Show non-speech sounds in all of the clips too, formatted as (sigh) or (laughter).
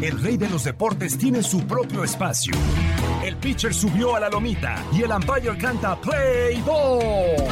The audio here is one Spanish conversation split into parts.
El rey de los deportes tiene su propio espacio. El pitcher subió a la lomita y el umpire canta Play Ball.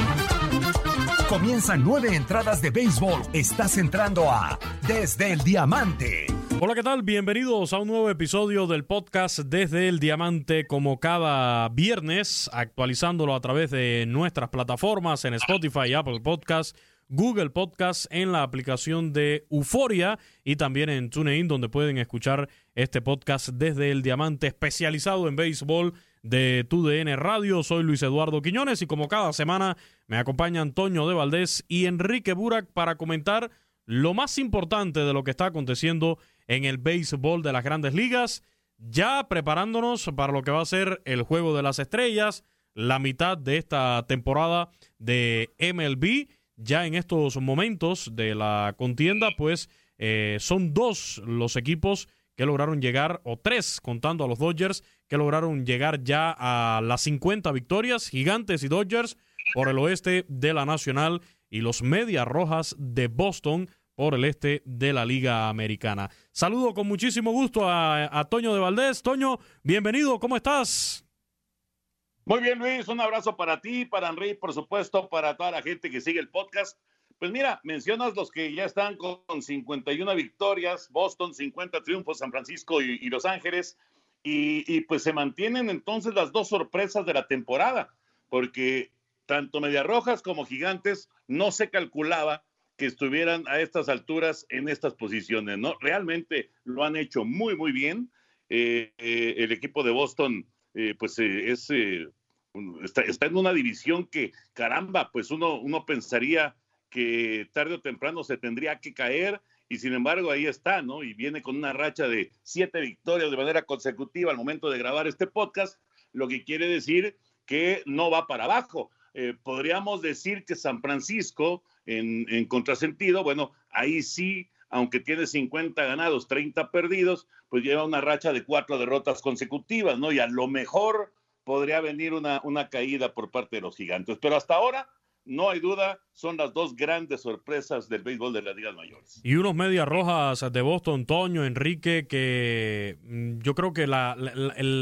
Comienzan nueve entradas de béisbol. Estás entrando a Desde el Diamante. Hola, ¿qué tal? Bienvenidos a un nuevo episodio del podcast Desde el Diamante, como cada viernes, actualizándolo a través de nuestras plataformas en Spotify, Apple Podcasts, Google Podcast, en la aplicación de Euforia y también en TuneIn, donde pueden escuchar este podcast desde el Diamante especializado en béisbol de TUDN Radio. Soy Luis Eduardo Quiñones y como cada semana me acompaña Antonio de Valdés y Enrique Burak para comentar lo más importante de lo que está aconteciendo en el béisbol de las grandes ligas, ya preparándonos para lo que va a ser el Juego de las Estrellas, la mitad de esta temporada de MLB. Ya en estos momentos de la contienda, pues eh, son dos los equipos que lograron llegar, o tres contando a los Dodgers, que lograron llegar ya a las 50 victorias, Gigantes y Dodgers por el oeste de la Nacional y los Medias Rojas de Boston por el este de la Liga Americana. Saludo con muchísimo gusto a, Toño de Valdés. Toño, bienvenido, ¿cómo estás? Muy bien, Luis, un abrazo para ti, para Henry, por supuesto, para toda la gente que sigue el podcast. Pues mira, mencionas los que ya están con 51 victorias, Boston 50 triunfos, San Francisco y, Los Ángeles, y, pues se mantienen entonces las dos sorpresas de la temporada, porque tanto Medias Rojas como Gigantes no se calculaba que estuvieran a estas alturas en estas posiciones, ¿no? Realmente lo han hecho muy, muy bien. Eh, eh, el equipo de Boston, eh, pues es, está, en una división que, caramba, pues uno, uno pensaría que tarde o temprano se tendría que caer y sin embargo ahí está, ¿no? Y viene con una racha de siete victorias de manera consecutiva al momento de grabar este podcast, lo que quiere decir que no va para abajo. podríamos decir que San Francisco en, contrasentido, bueno, ahí sí, aunque tiene 50 ganados, 30 perdidos, pues lleva una racha de cuatro derrotas consecutivas, ¿no? Y a lo mejor podría venir una, una caída por parte de los gigantes. Pero hasta ahora, no hay duda, son las dos grandes sorpresas del béisbol de las ligas mayores. Y unos medias rojas de Boston, Toño, Enrique, que mm, yo creo que el,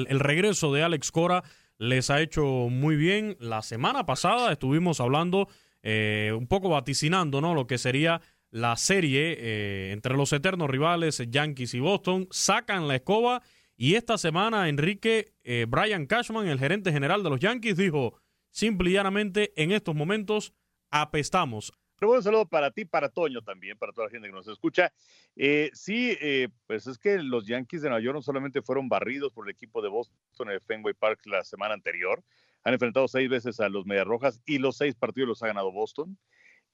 el, regreso de Alex Cora les ha hecho muy bien. La semana pasada estuvimos hablando eh, un poco vaticinando ¿no? lo que sería la serie eh, entre los eternos rivales Yankees y Boston. Sacan la escoba y esta semana Enrique eh, Brian Cashman, el gerente general de los Yankees, dijo simple y llanamente en estos momentos apestamos. un saludo para ti, para Toño también, para toda la gente que nos escucha. sí, pues es que los Yankees de Nueva York no solamente fueron barridos por el equipo de Boston en el Fenway Park la semana anterior, han enfrentado seis veces a los Medias Rojas y los seis partidos los ha ganado Boston.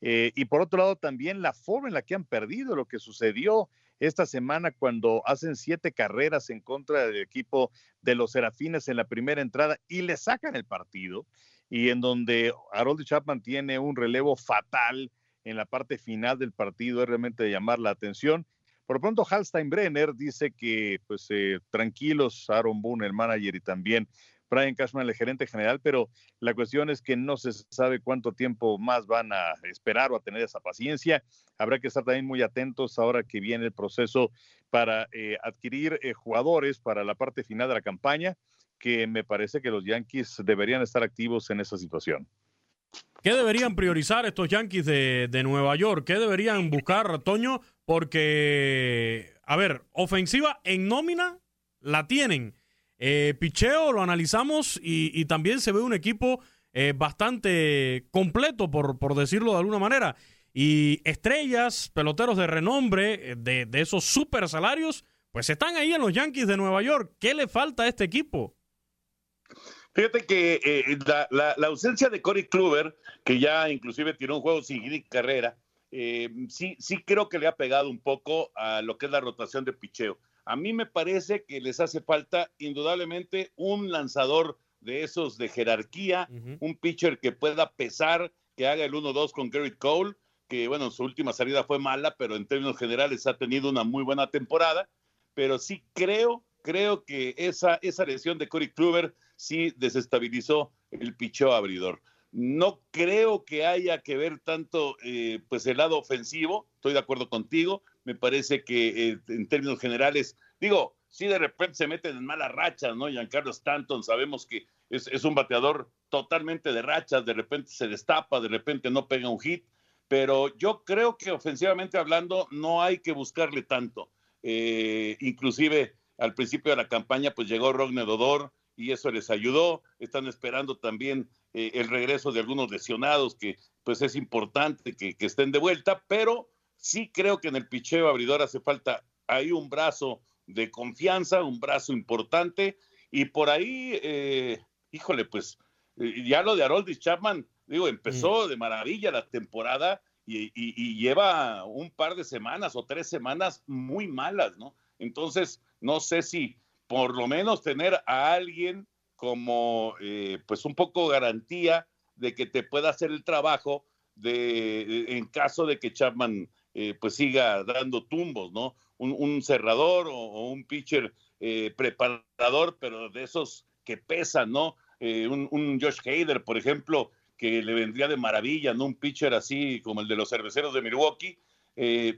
Eh, y por otro lado, también la forma en la que han perdido, lo que sucedió esta semana cuando hacen siete carreras en contra del equipo de los Serafines en la primera entrada y le sacan el partido, y en donde Harold Chapman tiene un relevo fatal en la parte final del partido, es realmente de llamar la atención. Por lo pronto, Halstein Brenner dice que, pues, eh, tranquilos, Aaron Boone, el manager, y también Brian Cashman, el gerente general, pero la cuestión es que no se sabe cuánto tiempo más van a esperar o a tener esa paciencia. Habrá que estar también muy atentos ahora que viene el proceso para eh, adquirir eh, jugadores para la parte final de la campaña, que me parece que los Yankees deberían estar activos en esa situación. ¿Qué deberían priorizar estos Yankees de, de Nueva York? ¿Qué deberían buscar, Toño? Porque, a ver, ofensiva en nómina la tienen eh, picheo lo analizamos y, también se ve un equipo eh, bastante completo, por, por decirlo de alguna manera. Y estrellas, peloteros de renombre, eh, de, esos super salarios, pues están ahí en los Yankees de Nueva York. ¿Qué le falta a este equipo? Fíjate que la, ausencia de Corey Kluber, que ya inclusive tiró un juego sin carrera, eh, sí, sí creo que le ha pegado un poco a lo que es la rotación de picheo. A mí me parece que les hace falta indudablemente un lanzador de esos de jerarquía, un pitcher que pueda pesar, que haga el 1-2 con Garrett Cole, que bueno, su última salida fue mala, pero en términos generales ha tenido una muy buena temporada, pero sí creo, creo que esa, esa lesión de Corey Kluber sí desestabilizó el picheo abridor. No creo que haya que ver tanto eh, pues el lado ofensivo, estoy de acuerdo contigo, me parece que eh, en términos generales, digo, si de repente se meten en malas rachas, ¿no? Giancarlo Stanton, sabemos que es, es, un bateador totalmente de rachas, de repente se destapa, de repente no pega un hit, pero yo creo que ofensivamente hablando no hay que buscarle tanto. Eh, inclusive al principio de la campaña pues llegó Rogne Dodor y eso les ayudó, están esperando también eh, el regreso de algunos lesionados, que pues es importante que, estén de vuelta, pero sí creo que en el picheo abridor hace falta ahí un brazo de confianza, un brazo importante, y por ahí, eh, híjole, pues eh, ya lo de Haroldis Chapman, digo, empezó de maravilla la temporada y, y, lleva un par de semanas o tres semanas muy malas, ¿no? Entonces, no sé si por lo menos tener a alguien como eh, pues un poco garantía de que te pueda hacer el trabajo de, en caso de que Chapman eh, pues siga dando tumbos, ¿no? Un, cerrador o, un pitcher eh, preparador, pero de esos que pesan, ¿no? un, un, Josh Hader, por ejemplo, que le vendría de maravilla, ¿no? Un pitcher así como el de los cerveceros de Milwaukee.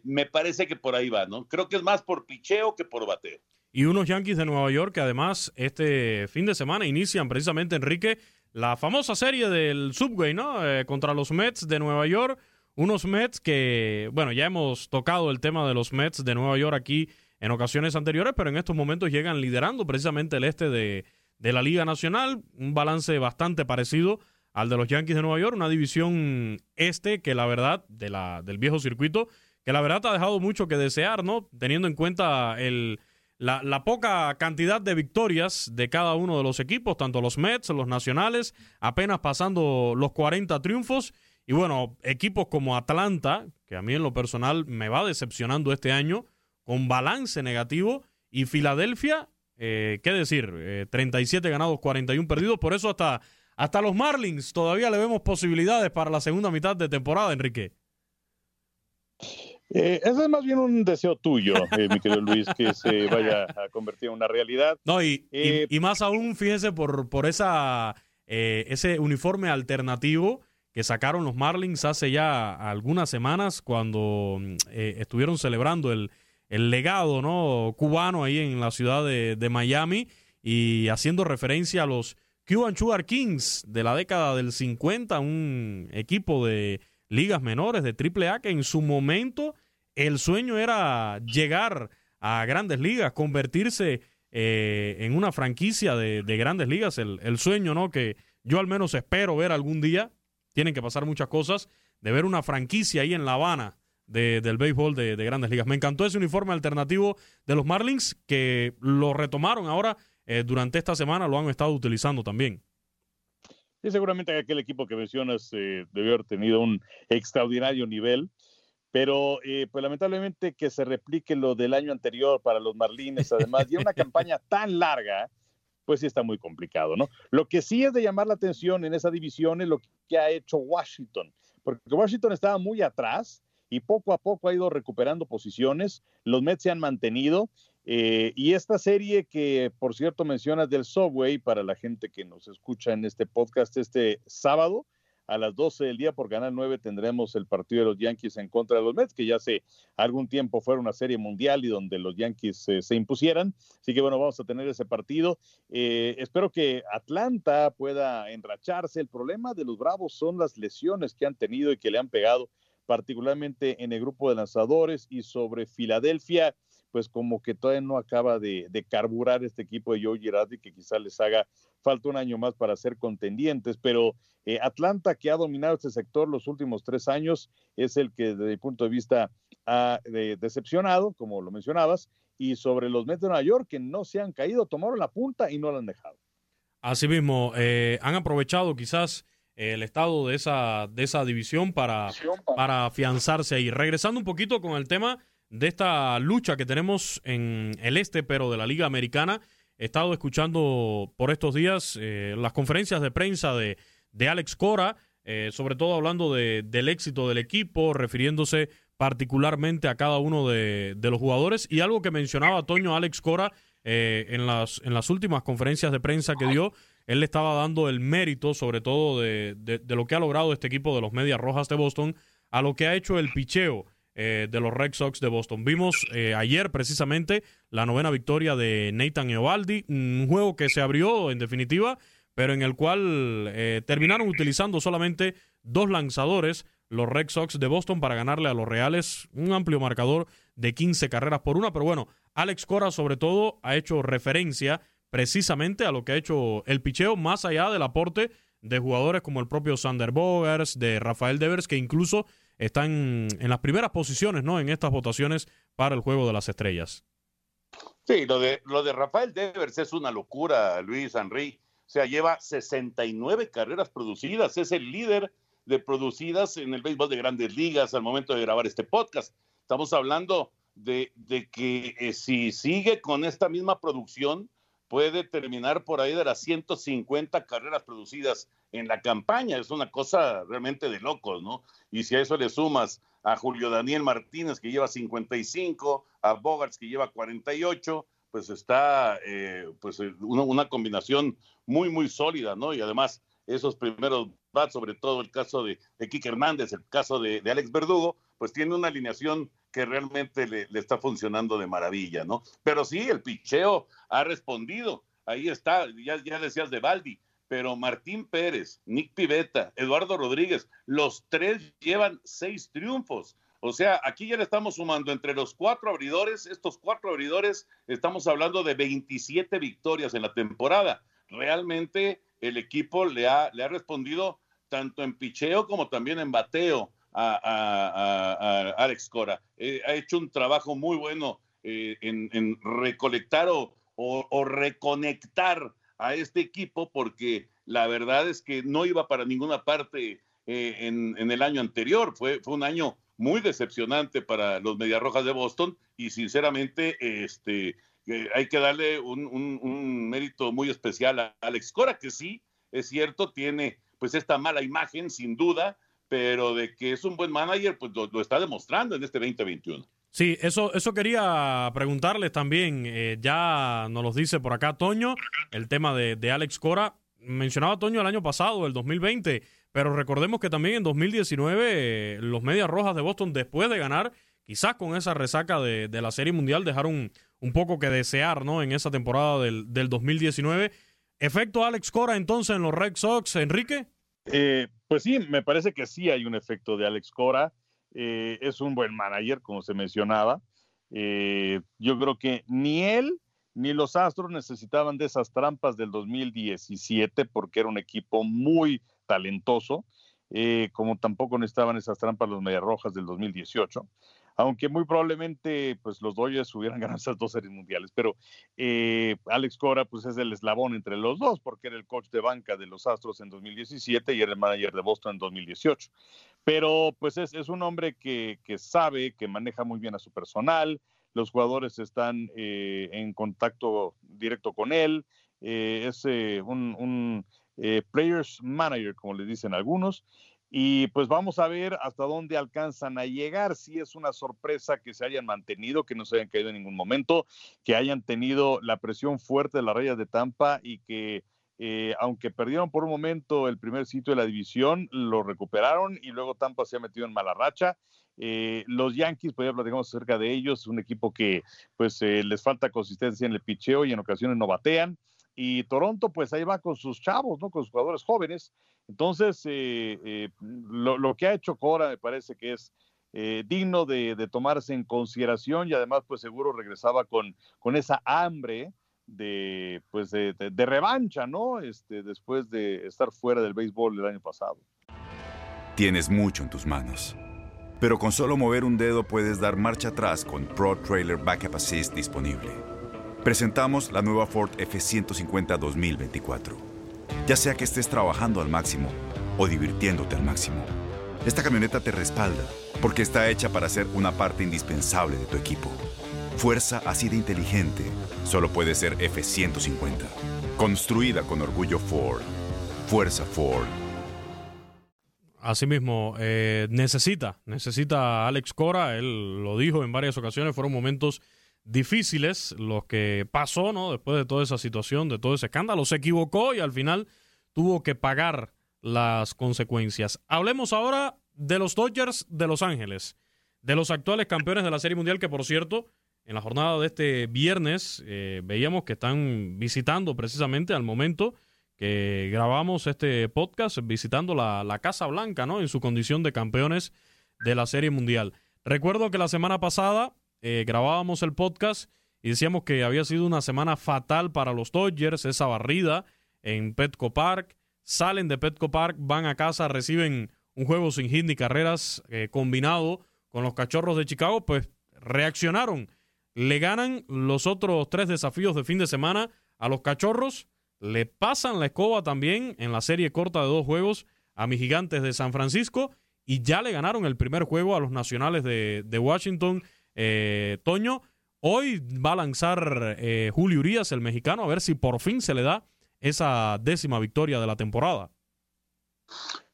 me parece que por ahí va, ¿no? Creo que es más por picheo que por bateo y unos Yankees de Nueva York que además este fin de semana inician precisamente, Enrique, la famosa serie del Subway, ¿no? Eh, contra los Mets de Nueva York. Unos Mets que, bueno, ya hemos tocado el tema de los Mets de Nueva York aquí en ocasiones anteriores, pero en estos momentos llegan liderando precisamente el este de, de la Liga Nacional. Un balance bastante parecido al de los Yankees de Nueva York, una división este que la verdad, de la, del viejo circuito, que la verdad ha dejado mucho que desear, ¿no? Teniendo en cuenta el la, poca cantidad de victorias de cada uno de los equipos, tanto los Mets, los Nacionales, apenas pasando los 40 triunfos. Y bueno, equipos como Atlanta, que a mí en lo personal me va decepcionando este año, con balance negativo. Y Filadelfia, eh, ¿qué decir? 37 eh, ganados, 41 perdidos. Por eso hasta, hasta los Marlins todavía le vemos posibilidades para la segunda mitad de temporada, Enrique. Eh, ese es más bien un deseo tuyo, eh, mi querido Luis, que se vaya a convertir en una realidad. No, y, y, eh, más aún, fíjese, por, por esa, ese uniforme alternativo que sacaron los Marlins hace ya algunas semanas cuando estuvieron celebrando el, el, legado ¿no? cubano ahí en la ciudad de, de Miami y haciendo referencia a los Cuban Sugar Kings de la década del 50, un equipo de ligas menores de AAA, que en su momento el sueño era llegar a grandes ligas, convertirse eh, en una franquicia de, grandes ligas, el, sueño, ¿no? Que yo al menos espero ver algún día, tienen que pasar muchas cosas, de ver una franquicia ahí en La Habana del béisbol de, grandes ligas. Me encantó ese uniforme alternativo de los Marlins que lo retomaron ahora eh, durante esta semana, lo han estado utilizando también. Y seguramente aquel equipo que mencionas eh, debió haber tenido un extraordinario nivel, pero eh, pues lamentablemente que se replique lo del año anterior para los Marlines, además, y una (laughs) campaña tan larga, pues sí está muy complicado, ¿no? Lo que sí es de llamar la atención en esa división es lo que ha hecho Washington, porque Washington estaba muy atrás y poco a poco ha ido recuperando posiciones, los Mets se han mantenido eh, y esta serie que, por cierto, mencionas del Subway, para la gente que nos escucha en este podcast este sábado, a las 12 del día por Canal 9 tendremos el partido de los Yankees en contra de los Mets, que ya hace algún tiempo fue una serie mundial y donde los Yankees eh, se impusieran. Así que bueno, vamos a tener ese partido. Eh, espero que Atlanta pueda enracharse. El problema de los Bravos son las lesiones que han tenido y que le han pegado particularmente en el grupo de lanzadores y sobre Filadelfia pues como que todavía no acaba de, carburar este equipo de Joe Girardi, que quizás les haga falta un año más para ser contendientes, pero eh, Atlanta, que ha dominado este sector los últimos tres años, es el que desde mi punto de vista ha decepcionado, como lo mencionabas, y sobre los Mets de Nueva York, que no se han caído, tomaron la punta y no la han dejado. Asimismo, eh, han aprovechado quizás el estado de esa, de esa división para, para afianzarse ahí. Regresando un poquito con el tema de esta lucha que tenemos en el este, pero de la Liga Americana. He estado escuchando por estos días eh, las conferencias de prensa de, de Alex Cora, eh, sobre todo hablando de, del éxito del equipo, refiriéndose particularmente a cada uno de, de los jugadores. Y algo que mencionaba Toño Alex Cora eh, en, las, en las últimas conferencias de prensa que dio, él le estaba dando el mérito, sobre todo de, de, lo que ha logrado este equipo de los Medias Rojas de Boston, a lo que ha hecho el picheo eh, de los Red Sox de Boston. Vimos eh, ayer precisamente la novena victoria de Nathan Eovaldi, un juego que se abrió en definitiva, pero en el cual eh, terminaron utilizando solamente dos lanzadores los Red Sox de Boston para ganarle a los Reales un amplio marcador de 15 carreras por una. Pero bueno, Alex Cora sobre todo ha hecho referencia precisamente a lo que ha hecho el picheo, más allá del aporte de jugadores como el propio Sander Bogers, de Rafael Devers, que incluso están en las primeras posiciones, ¿no? En estas votaciones para el juego de las estrellas. Sí, lo de, lo de Rafael Devers es una locura, Luis Henry. O sea, lleva 69 carreras producidas, es el líder de producidas en el béisbol de grandes ligas al momento de grabar este podcast. Estamos hablando de, de que eh, si sigue con esta misma producción, puede terminar por ahí de las 150 carreras producidas en la campaña. Es una cosa realmente de locos, ¿no? Y si a eso le sumas a Julio Daniel Martínez, que lleva 55, a Bogarts, que lleva 48, pues está eh, pues eh, una, combinación muy, muy sólida, ¿no? Y además, esos primeros bats, sobre todo el caso de, de Hernández, el caso de, de Alex Verdugo, pues tiene una alineación que realmente le, está funcionando de maravilla, ¿no? Pero sí, el picheo ha respondido. Ahí está, ya, ya decías de Baldi, pero Martín Pérez, Nick Pivetta, Eduardo Rodríguez, los tres llevan seis triunfos. O sea, aquí ya le estamos sumando entre los cuatro abridores, estos cuatro abridores, estamos hablando de 27 victorias en la temporada. Realmente el equipo le ha, le ha respondido tanto en picheo como también en bateo a, Alex Cora. Eh, ha hecho un trabajo muy bueno eh, en, recolectar o, reconectar a este equipo porque la verdad es que no iba para ninguna parte eh, en, el año anterior. Fue, fue un año muy decepcionante para los Mediarrojas de Boston y sinceramente este, hay que darle un, un, mérito muy especial a Alex Cora, que sí, es cierto, tiene pues esta mala imagen sin duda, pero de que es un buen manager, pues lo, está demostrando en este 2021. Sí, eso, eso quería preguntarles también. Eh, ya nos lo dice por acá Toño, el tema de, de, Alex Cora. Mencionaba Toño el año pasado, el 2020, pero recordemos que también en 2019 eh, los Medias Rojas de Boston, después de ganar, quizás con esa resaca de, de la Serie Mundial, dejaron un poco que desear ¿no? en esa temporada del, del 2019. ¿Efecto Alex Cora entonces en los Red Sox, Enrique? Eh, pues sí, me parece que sí hay un efecto de Alex Cora. Eh, es un buen manager, como se mencionaba. Eh, yo creo que ni él ni los Astros necesitaban de esas trampas del 2017 porque era un equipo muy talentoso, como tampoco necesitaban esas trampas los Mediarrojas del 2018 aunque muy probablemente pues los Dodgers hubieran (laughs) ganado esas dos series mundiales, pero eh, Alex Cora pues es el eslabón entre los dos porque era el coach de banca de los Astros en 2017 y era el manager de Boston en 2018. Pero pues es, es un hombre que, que, sabe, que maneja muy bien a su personal, los jugadores están eh, en contacto directo con él, eh, es un, un players manager, como le dicen algunos, y pues vamos a ver hasta dónde alcanzan a llegar. Si es una sorpresa que se hayan mantenido, que no se hayan caído en ningún momento, que hayan tenido la presión fuerte de las rayas de Tampa y que eh, aunque perdieron por un momento el primer sitio de la división, lo recuperaron y luego Tampa se ha metido en mala racha. Eh, los Yankees, pues ya platicamos acerca de ellos, un equipo que pues eh, les falta consistencia en el picheo y en ocasiones no batean. Y Toronto, pues ahí va con sus chavos, ¿no? Con sus jugadores jóvenes. Entonces, eh, lo, que ha hecho Cora me parece que es digno de, tomarse en consideración y además, pues seguro regresaba con, con esa hambre de, pues de, revancha, ¿no? Este, después de estar fuera del béisbol el año pasado. Tienes mucho en tus manos, pero con solo mover un dedo puedes dar marcha atrás con Pro Trailer Backup Assist disponible. Presentamos la nueva Ford F150 2024 ya sea que estés trabajando al máximo o divirtiéndote al máximo. Esta camioneta te respalda porque está hecha para ser una parte indispensable de tu equipo. Fuerza así de inteligente solo puede ser F-150. Construida con orgullo Ford. Fuerza Ford. Asimismo, eh, necesita, necesita Alex Cora, él lo dijo en varias ocasiones, fueron momentos difíciles los que pasó, ¿no? Después de toda esa situación, de todo ese escándalo, se equivocó y al final tuvo que pagar las consecuencias. Hablemos ahora de los Dodgers de Los Ángeles, de los actuales campeones de la Serie Mundial, que por cierto, en la jornada de este viernes eh, veíamos que están visitando precisamente al momento que grabamos este podcast visitando la, Casa Blanca, ¿no? En su condición de campeones de la Serie Mundial. Recuerdo que la semana pasada eh, grabábamos el podcast y decíamos que había sido una semana fatal para los Dodgers, esa barrida en Petco Park. Salen de Petco Park, van a casa, reciben un juego sin hit ni carreras eh, combinado con los cachorros de Chicago, pues reaccionaron. Le ganan los otros tres desafíos de fin de semana a los cachorros le pasan la escoba también en la serie corta de dos juegos a mis gigantes de San Francisco y ya le ganaron el primer juego a los nacionales de, Washington. Eh, Toño, hoy va a lanzar eh, Julio Urias, el mexicano, a ver si por fin se le da esa décima victoria de la temporada.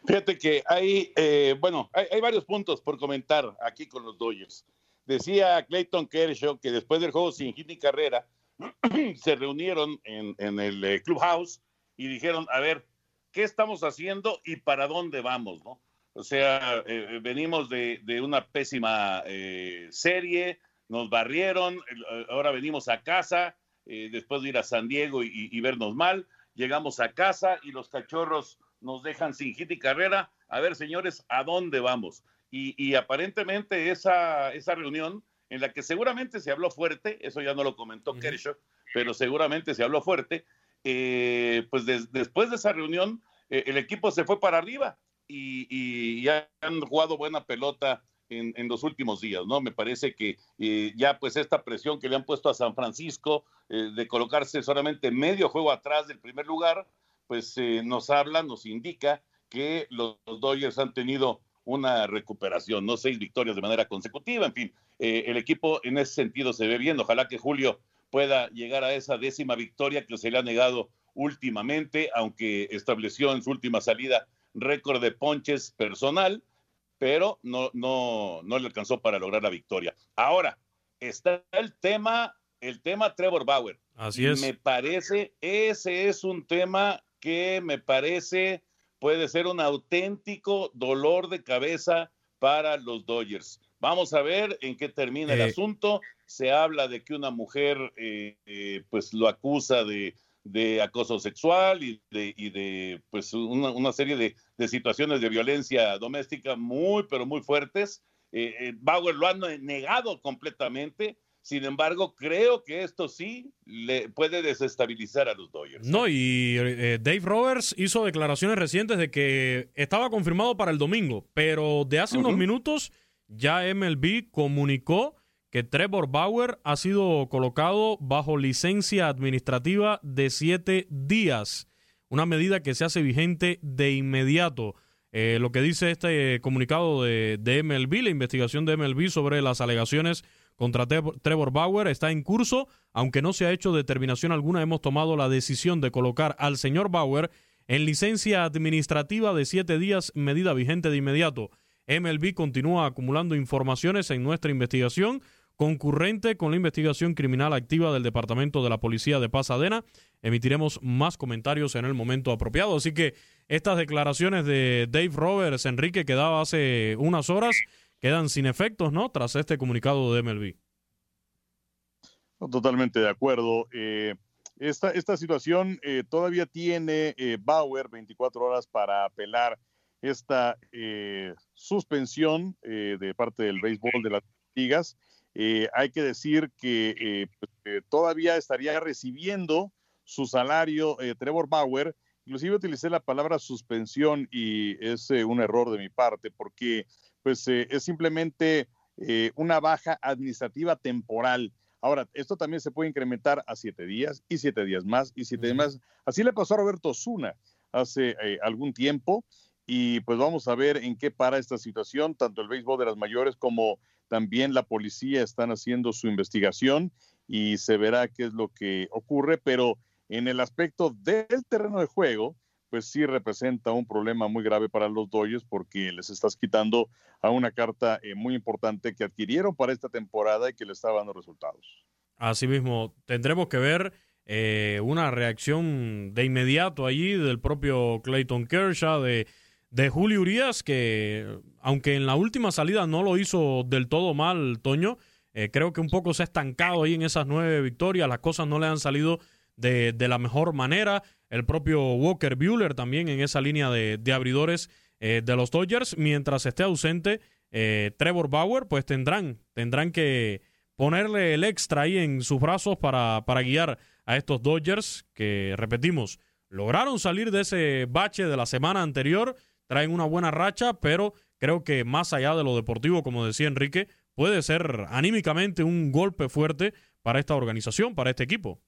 Fíjate que hay, eh, bueno, hay, varios puntos por comentar aquí con los Dodgers. Decía Clayton Kershaw que después del juego sin hit ni carrera, (clears throat) se reunieron en, el eh, clubhouse y dijeron, a ver, ¿qué estamos haciendo y para dónde vamos? ¿no? O sea, eh, eh, venimos de, una pésima serie, nos barrieron, ahora venimos a casa, después de ir a San Diego y, vernos mal, llegamos a casa y los cachorros nos dejan sin hit y carrera. A ver, señores, ¿a dónde vamos? Y, aparentemente esa, esa reunión en la que seguramente se habló fuerte, eso ya no lo comentó Kershaw, pero seguramente se habló fuerte, eh, pues después de esa reunión eh, el equipo se fue para arriba y, ya han jugado buena pelota en, los últimos días, ¿no? Me parece que eh, ya pues esta presión que le han puesto a San Francisco de colocarse solamente medio juego atrás del primer lugar, pues nos habla, nos indica que los, los Dodgers han tenido una recuperación, no seis victorias de manera consecutiva, en fin, eh, el equipo en ese sentido se ve bien, ojalá que Julio pueda llegar a esa décima victoria que se le ha negado últimamente, aunque estableció en su última salida récord de ponches personal, pero no, no, no le alcanzó para lograr la victoria. Ahora, está el tema, el tema Trevor Bauer. Así es. Me parece, ese es un tema que me parece puede ser un auténtico dolor de cabeza para los Dodgers. Vamos a ver en qué termina el eh. asunto. Se habla de que una mujer eh, eh, pues lo acusa de, acoso sexual y de, y de pues una, serie de, de, situaciones de violencia doméstica muy pero muy fuertes. Bauer lo ha negado completamente sin embargo, creo que esto sí le puede desestabilizar a los Dodgers. No, y eh, Dave Roberts hizo declaraciones recientes de que estaba confirmado para el domingo, pero de hace unos minutos ya MLB comunicó que Trevor Bauer ha sido colocado bajo licencia administrativa de siete días, una medida que se hace vigente de inmediato. Eh, lo que dice este comunicado de, de MLB, la investigación de MLB sobre las alegaciones contra Trevor Bauer está en curso. Aunque no se ha hecho determinación alguna, hemos tomado la decisión de colocar al señor Bauer en licencia administrativa de siete días, medida vigente de inmediato. MLB continúa acumulando informaciones en nuestra investigación concurrente con la investigación criminal activa del Departamento de la Policía de Pasadena. Emitiremos más comentarios en el momento apropiado. Así que estas declaraciones de Dave Roberts, Enrique, que daba hace unas horas, quedan sin efectos, ¿no? Tras este comunicado de MLB. Totalmente de acuerdo. Eh, esta, esta, situación eh, todavía tiene eh, Bauer 24 horas para apelar esta suspensión de parte del béisbol de las ligas. hay que decir que pues, todavía estaría recibiendo su salario Trevor Bauer. Inclusive utilicé la palabra suspensión y es un error de mi parte porque pues eh, es simplemente eh, una baja administrativa temporal. Ahora, esto también se puede incrementar a siete días y siete días más y siete días más. Así le pasó a Roberto Zuna hace eh, algún tiempo y pues vamos a ver en qué para esta situación. Tanto el béisbol de las mayores como también la policía están haciendo su investigación y se verá qué es lo que ocurre, pero en el aspecto del terreno de juego, pues sí representa un problema muy grave para los Dodgers porque les estás quitando a una carta eh, muy importante que adquirieron para esta temporada y que le está dando resultados. Asimismo, tendremos que ver eh, una reacción de inmediato allí del propio Clayton Kershaw, de de Julio Urias, que aunque en la última salida no lo hizo del todo mal, Toño, eh, creo que un poco se ha estancado ahí en esas nueve victorias, las cosas no le han salido de, la mejor manera. El propio Walker Bueller también en esa línea de, abridores eh, de los Dodgers, mientras esté ausente eh, Trevor Bauer, pues tendrán, tendrán que ponerle el extra ahí en sus brazos para, para guiar a estos Dodgers que, repetimos, lograron salir de ese bache de la semana anterior traen una buena racha, pero creo que más allá de lo deportivo, como decía Enrique, puede ser anímicamente un golpe fuerte para esta organización, para este equipo.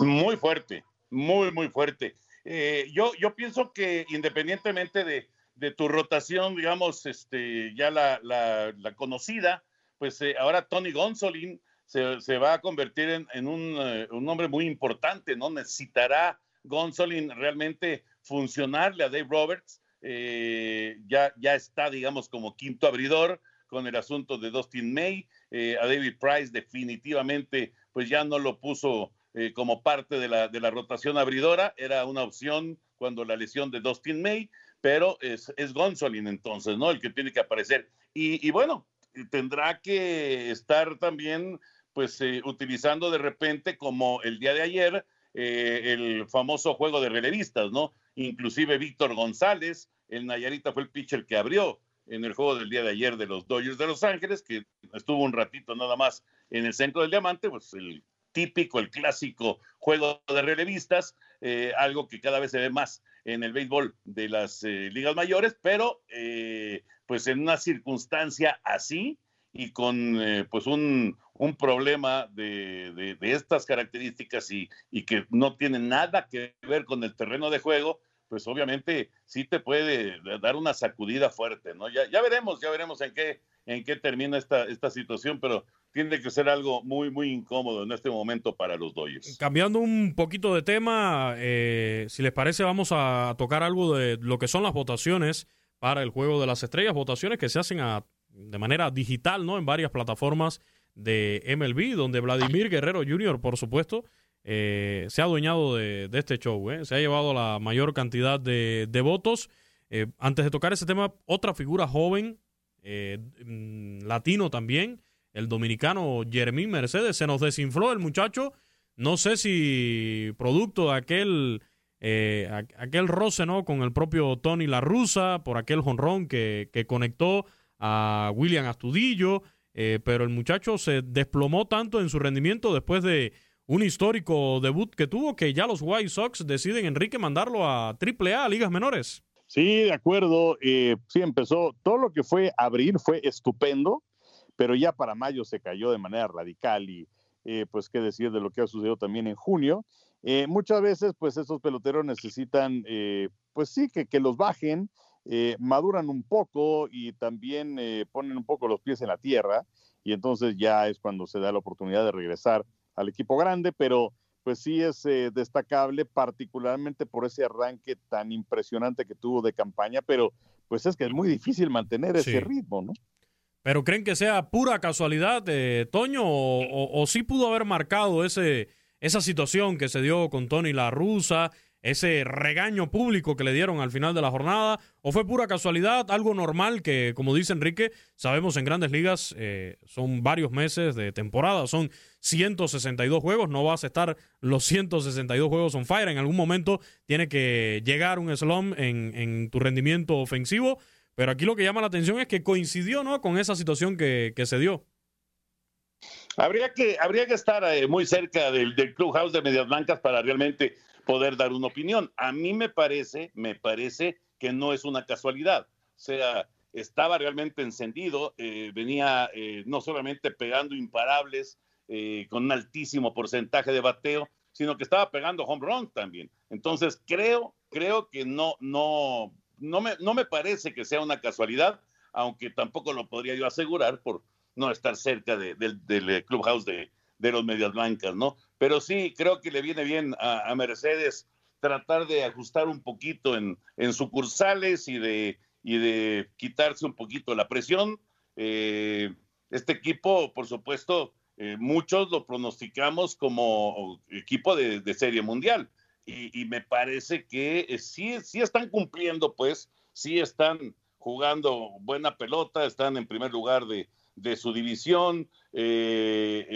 Muy fuerte, muy, muy fuerte. Eh, yo, yo pienso que independientemente de, tu rotación, digamos, este, ya la, conocida, pues eh, ahora Tony Gonsolin se, va a convertir en, un, eh, un, hombre muy importante, ¿no? Necesitará Gonsolin realmente funcionarle a Dave Roberts. Ya, ya está, digamos, como quinto abridor con el asunto de Dustin May. A David Price definitivamente, pues ya no lo puso eh, como parte de la, de la rotación abridora. Era una opción cuando la lesión de Dustin May, pero es, es Gonzolin entonces, ¿no? El que tiene que aparecer. Y, bueno, tendrá que estar también, pues, utilizando de repente, como el día de ayer, el famoso juego de relevistas, ¿no? inclusive Víctor González, el Nayarita fue el pitcher que abrió en el juego del día de ayer de los Dodgers de Los Ángeles, que estuvo un ratito nada más en el centro del diamante, pues el típico, el clásico juego de relevistas, eh, algo que cada vez se ve más en el béisbol de las eh, ligas mayores, pero eh, pues en una circunstancia así y con pues un, un problema de, de, estas características y, y, que no tiene nada que ver con el terreno de juego, pues obviamente sí te puede dar una sacudida fuerte, ¿no? Ya, ya veremos, ya veremos en qué, en qué termina esta, esta situación, pero tiene que ser algo muy, muy incómodo en este momento para los Dodgers. Cambiando un poquito de tema, eh, si les parece, vamos a tocar algo de lo que son las votaciones para el Juego de las Estrellas, votaciones que se hacen a, de manera digital, ¿no? En varias plataformas de MLB, donde Vladimir Guerrero Jr., por supuesto, eh, se ha adueñado de, este show. ¿eh? Se ha llevado la mayor cantidad de, votos. Eh, antes de tocar ese tema, otra figura joven, mm, latino también, el dominicano Jeremy Mercedes, se nos desinfló el muchacho. No sé si producto de aquel, aquel roce ¿no? con el propio Tony La Russa, por aquel jonrón que, conectó a William Astudillo. Eh, pero el muchacho se desplomó tanto en su rendimiento después de un histórico debut que tuvo que ya los White Sox deciden, Enrique, mandarlo a AAA, a ligas menores. Sí, de acuerdo. Eh, sí, empezó. Todo lo que fue abril fue estupendo, pero ya para mayo se cayó de manera radical y eh, pues qué decir de lo que ha sucedido también en junio. muchas veces pues esos peloteros necesitan pues sí que, que los bajen eh, maduran un poco y también eh, ponen un poco los pies en la tierra y entonces ya es cuando se da la oportunidad de regresar al equipo grande, pero pues sí es eh, destacable particularmente por ese arranque tan impresionante que tuvo de campaña, pero pues es que es muy difícil mantener ese ritmo, ¿no? ¿Pero creen que sea pura casualidad, de Toño, o, o, sí pudo haber marcado ese, esa situación que se dio con Tony La Rusa, ese regaño público que le dieron al final de la jornada? ¿O fue pura casualidad, algo normal que, como dice Enrique, sabemos en grandes ligas eh, son varios meses de temporada, son 162 juegos, no vas a estar los 162 juegos on fire, en algún momento tiene que llegar un slump en, tu rendimiento ofensivo, pero aquí lo que llama la atención es que coincidió ¿no? con esa situación que, se dio. Habría que, habría que estar eh, muy cerca del, del clubhouse de Medias Blancas para realmente poder dar una opinión. A mí me parece, me parece que no es una casualidad. O sea, estaba realmente encendido, eh, venía eh, no solamente pegando imparables con un altísimo porcentaje de bateo, sino que estaba pegando home run también. Entonces creo, creo que no, no, no me, no me parece que sea una casualidad, aunque tampoco lo podría yo asegurar por no estar cerca del clubhouse de, los Medias Blancas, ¿no? Pero sí, creo que le viene bien a, Mercedes tratar de ajustar un poquito en, en sucursales y de, y de quitarse un poquito la presión. Eh, este equipo, por supuesto, eh, muchos lo pronosticamos como equipo de, serie mundial y, me parece que eh, sí, sí están cumpliendo, pues, sí están jugando buena pelota, están en primer lugar de, su división. Eh,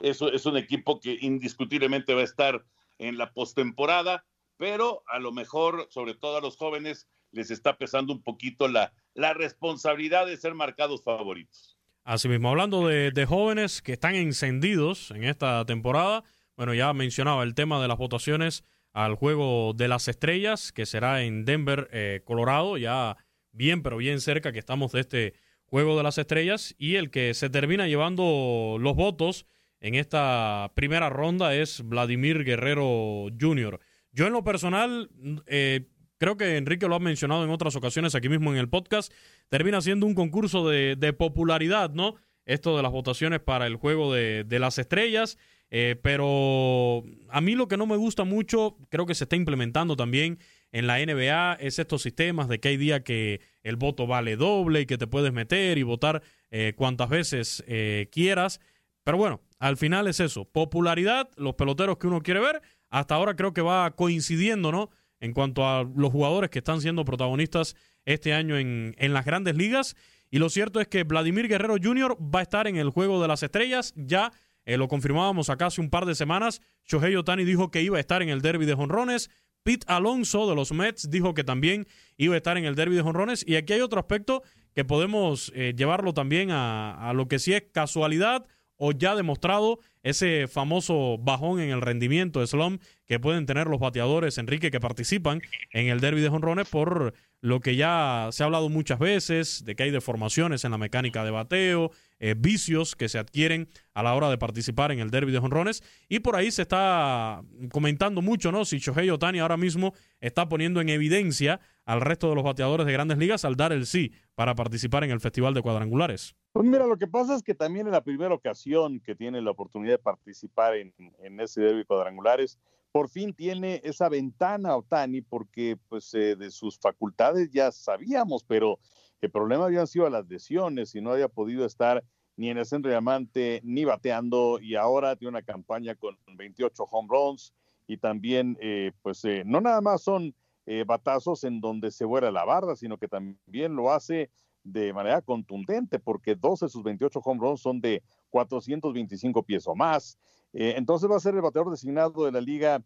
es, es, un equipo que indiscutiblemente va a estar en la postemporada, pero a lo mejor, sobre todo a los jóvenes, les está pesando un poquito la, la responsabilidad de ser marcados favoritos. Asimismo, hablando de, de, jóvenes que están encendidos en esta temporada, bueno, ya mencionaba el tema de las votaciones al juego de las estrellas, que será en Denver, eh, Colorado, ya bien, pero bien cerca que estamos de este juego de las estrellas, y el que se termina llevando los votos en esta primera ronda es Vladimir Guerrero Jr. Yo en lo personal, eh, creo que Enrique lo ha mencionado en otras ocasiones aquí mismo en el podcast, termina siendo un concurso de, popularidad, ¿no? Esto de las votaciones para el juego de, las estrellas. Eh, pero a mí lo que no me gusta mucho, creo que se está implementando también en la NBA, es estos sistemas de que hay día que el voto vale doble y que te puedes meter y votar eh, cuantas veces eh, quieras. Pero bueno, al final es eso, popularidad, los peloteros que uno quiere ver, hasta ahora creo que va coincidiendo, ¿no? en cuanto a los jugadores que están siendo protagonistas este año en, en las grandes ligas. Y lo cierto es que Vladimir Guerrero Jr. va a estar en el Juego de las Estrellas. Ya eh, lo confirmábamos acá hace un par de semanas. Shohei Otani dijo que iba a estar en el derby de jonrones. Pete Alonso de los Mets dijo que también iba a estar en el derby de jonrones. Y aquí hay otro aspecto que podemos eh, llevarlo también a, a lo que sí es casualidad o ya demostrado ese famoso bajón en el rendimiento de slump que pueden tener los bateadores, Enrique, que participan en el derby de jonrones por lo que ya se ha hablado muchas veces, de que hay deformaciones en la mecánica de bateo, eh, vicios que se adquieren a la hora de participar en el derby de jonrones. Y por ahí se está comentando mucho, ¿no? Si Shohei Otani ahora mismo está poniendo en evidencia al resto de los bateadores de grandes ligas al dar el sí para participar en el Festival de Cuadrangulares. Pues mira, lo que pasa es que también en la primera ocasión que tiene la oportunidad de participar en, ese derby cuadrangulares, por fin tiene esa ventana Otani, porque pues eh, de sus facultades ya sabíamos, pero el problema habían sido las lesiones y no había podido estar ni en el centro diamante ni bateando y ahora tiene una campaña con 28 home runs y también eh, pues eh, no nada más son eh, batazos en donde se vuela la barra, sino que también lo hace de manera contundente porque 12 de sus 28 home runs son de 425 pies o más. entonces va a ser el bateador designado de la liga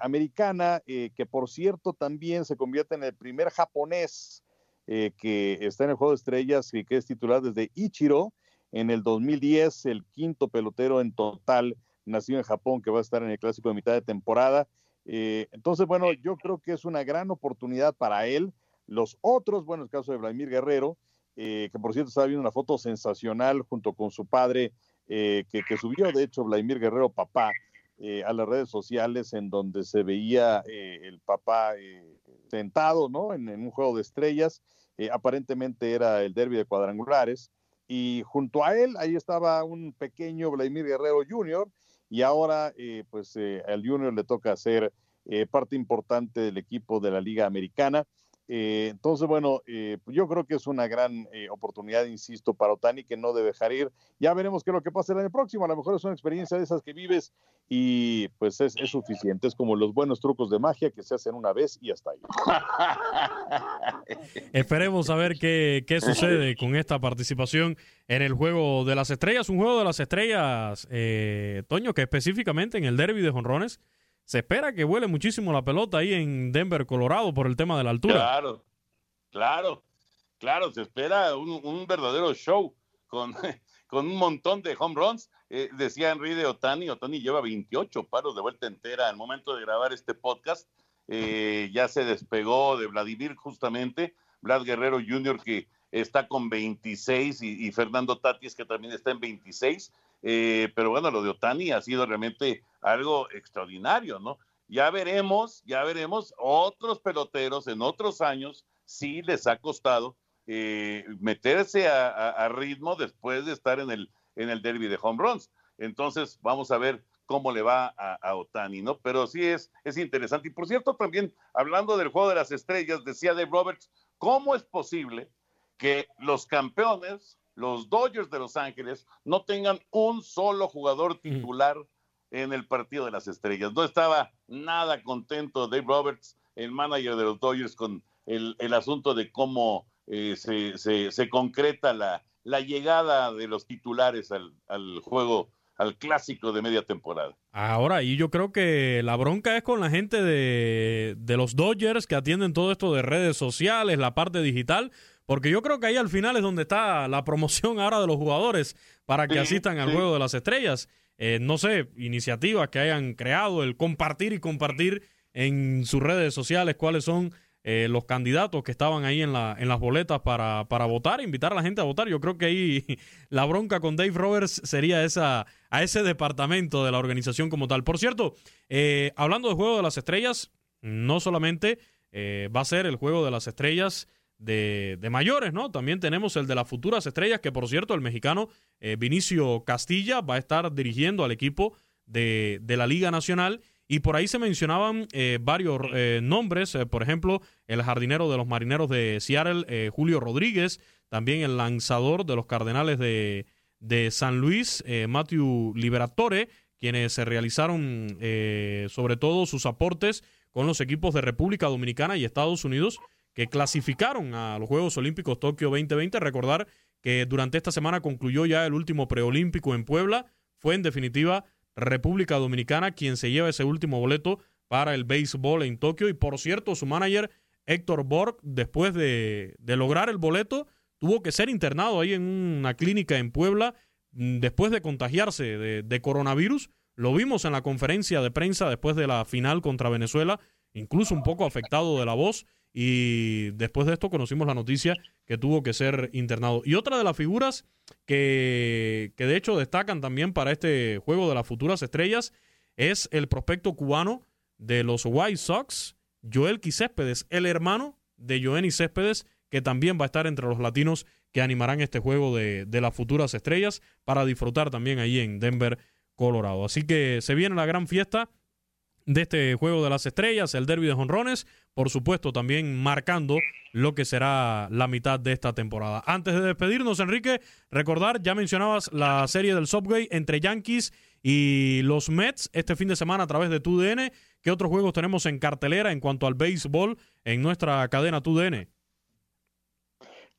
americana, que por cierto también se convierte en el primer japonés eh, que está en el juego de estrellas y que es titular desde Ichiro en el 2010, el quinto pelotero en total nacido en Japón que va a estar en el clásico de mitad de temporada. Eh, entonces, bueno, yo creo que es una gran oportunidad para él. Los otros, bueno, el caso de Vladimir Guerrero, eh, que por cierto estaba viendo una foto sensacional junto con su padre, que, subió, de hecho, Vladimir Guerrero, papá, a las redes sociales, en donde se veía el papá sentado, ¿no? En, un juego de estrellas eh, aparentemente era el derby de cuadrangulares, y junto a él ahí estaba un pequeño Vladimir Guerrero Jr., y ahora eh, pues eh, al Junior le toca ser parte importante del equipo de la Liga Americana. Eh, entonces, bueno, eh, pues yo creo que es una gran eh, oportunidad, insisto, para Otani que no debe dejar ir. Ya veremos qué es lo que pasa el año próximo. A lo mejor es una experiencia de esas que vives y pues es, suficiente. Es como los buenos trucos de magia que se hacen una vez y hasta ahí. (laughs) Esperemos a ver qué, qué, sucede con esta participación en el Juego de las Estrellas. Un Juego de las Estrellas, Toño, que específicamente en el Derby de Jonrones se espera que vuele muchísimo la pelota ahí en Denver, Colorado, por el tema de la altura. Claro, claro, claro, se espera un, verdadero show con, (laughs) con, un montón de home runs. Eh, decía Henry de Otani, Otani lleva 28 paros de vuelta entera al momento de grabar este podcast. Eh, ya se despegó de Vladimir justamente, Vlad Guerrero Jr. que está con 26 y, Fernando Tatis que también está en 26. Eh, pero bueno, lo de Otani ha sido realmente algo extraordinario, ¿no? Ya veremos, ya veremos otros peloteros en otros años sí les ha costado eh, meterse a, ritmo después de estar en el, en el derby de home runs. Entonces, vamos a ver cómo le va a, Otani, ¿no? Pero sí es, es interesante. Y por cierto, también hablando del juego de las estrellas, decía Dave Roberts, ¿cómo es posible que los campeones, los Dodgers de Los Ángeles, no tengan un solo jugador titular en el partido de las estrellas? No estaba nada contento Dave Roberts, el manager de los Dodgers, con el, asunto de cómo eh, se, se, concreta la, la, llegada de los titulares al, al juego al clásico de media temporada. Ahora, y yo creo que la bronca es con la gente de, los Dodgers que atienden todo esto de redes sociales, la parte digital, porque yo creo que ahí al final es donde está la promoción ahora de los jugadores para que asistan al juego de las estrellas. Eh, no sé, iniciativas que hayan creado, el compartir y compartir en sus redes sociales cuáles son eh, los candidatos que estaban ahí en, la, en las boletas para, para votar, invitar a la gente a votar. Yo creo que ahí (laughs) la bronca con Dave Roberts sería esa, a ese departamento de la organización como tal. Por cierto, eh, hablando del Juego de las Estrellas, no solamente eh, va a ser el Juego de las Estrellas de, mayores, ¿no? También tenemos el de las futuras estrellas, que por cierto, el mexicano Vinicio Castilla va a estar dirigiendo al equipo de, de la Liga Nacional. Y por ahí se mencionaban eh, varios eh, nombres, eh, por ejemplo, el jardinero de los marineros de Seattle, Julio Rodríguez, también el lanzador de los Cardenales de, de San Luis, Matthew Liberatore, quienes se realizaron sobre todo sus aportes con los equipos de República Dominicana y Estados Unidos que clasificaron a los Juegos Olímpicos Tokio 2020. Recordar que durante esta semana concluyó ya el último preolímpico en Puebla. Fue en definitiva República Dominicana quien se lleva ese último boleto para el béisbol en Tokio. Y por cierto, su manager Héctor Borg, después de, lograr el boleto, tuvo que ser internado ahí en una clínica en Puebla mm, después de contagiarse de, de, coronavirus. Lo vimos en la conferencia de prensa después de la final contra Venezuela, incluso un poco afectado de la voz. Y después de esto conocimos la noticia que tuvo que ser internado. Y otra de las figuras que, que de hecho destacan también para este juego de las futuras estrellas es el prospecto cubano de los White Sox, Joel Céspedes, el hermano de Joenny Céspedes, que también va a estar entre los latinos que animarán este juego de, de las futuras estrellas para disfrutar también ahí en Denver, Colorado. Así que se viene la gran fiesta de este juego de las estrellas, el derby de jonrones, por supuesto también marcando lo que será la mitad de esta temporada. Antes de despedirnos, Enrique, recordar, ya mencionabas la serie del Subway entre Yankees y los Mets este fin de semana a través de TUDN. ¿Qué otros juegos tenemos en cartelera en cuanto al béisbol en nuestra cadena TUDN?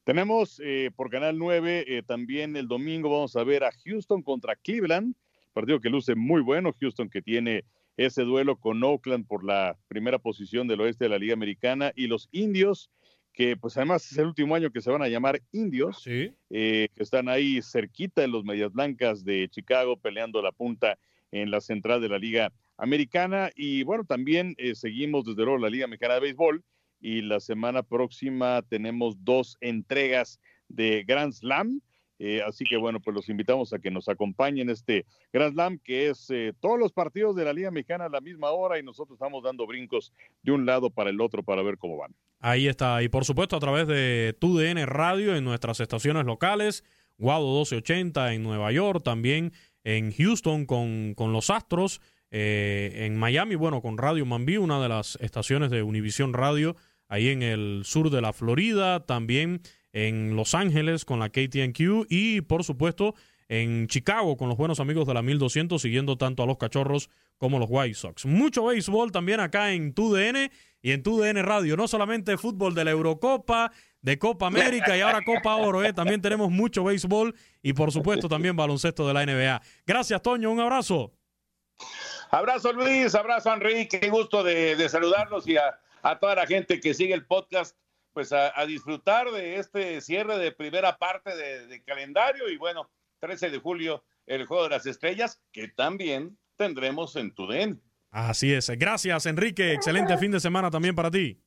Tenemos eh, por Canal 9 eh, también el domingo vamos a ver a Houston contra Cleveland, partido que luce muy bueno, Houston que tiene ese duelo con Oakland por la primera posición del oeste de la Liga Americana y los indios, que pues además es el último año que se van a llamar indios, eh, que están ahí cerquita de los Medias Blancas de Chicago peleando la punta en la central de la Liga Americana. Y bueno, también eh, seguimos desde luego la Liga Americana de Béisbol y la semana próxima tenemos dos entregas de Grand Slam. Eh, así que bueno, pues los invitamos a que nos acompañen este Grand Slam, que es eh, todos los partidos de la Liga Mexicana a la misma hora y nosotros estamos dando brincos de un lado para el otro para ver cómo van. Ahí está, y por supuesto a través de TUDN Radio en nuestras estaciones locales, Guado 1280 en Nueva York, también en Houston con, con los Astros, eh, en Miami, bueno, con Radio Mambí, una de las estaciones de Univisión Radio, ahí en el sur de la Florida, también en Los Ángeles con la KTNQ y por supuesto en Chicago con los buenos amigos de la 1200 siguiendo tanto a los cachorros como los White Sox. Mucho béisbol también acá en TUDN y en TUDN Radio, no solamente fútbol de la Eurocopa, de Copa América y ahora Copa Oro, ¿eh? también tenemos mucho béisbol y por supuesto también baloncesto de la NBA. Gracias Toño, un abrazo. Abrazo Luis, abrazo Enrique, qué gusto de, saludarlos y a toda la gente que sigue el podcast pues a, disfrutar de este cierre de primera parte de, calendario y bueno, 13 de julio el Juego de las Estrellas que también tendremos en TUDN. Así es. Gracias, Enrique. Excelente fin de semana también para ti.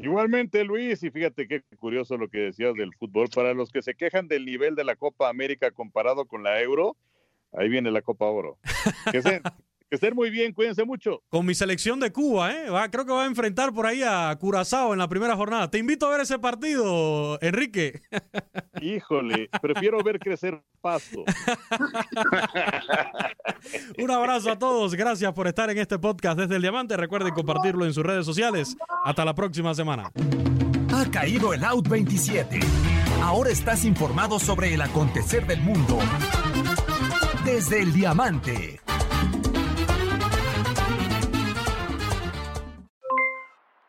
Igualmente, Luis, y fíjate qué curioso lo que decías del fútbol. Para los que se quejan del nivel de la Copa América comparado con la Euro, ahí viene la Copa Oro. Que Que estén muy bien, cuídense mucho. Con mi selección de Cuba, ¿eh? creo que va a enfrentar por ahí a Curazao en la primera jornada. Te invito a ver ese partido, Enrique. (laughs) Híjole, prefiero ver crecer pasto. (laughs) Un abrazo a todos. Gracias por estar en este podcast desde el Diamante. Recuerden compartirlo en sus redes sociales. Hasta la próxima semana. Ha caído el Out 27. Ahora estás informado sobre el acontecer del mundo desde el Diamante.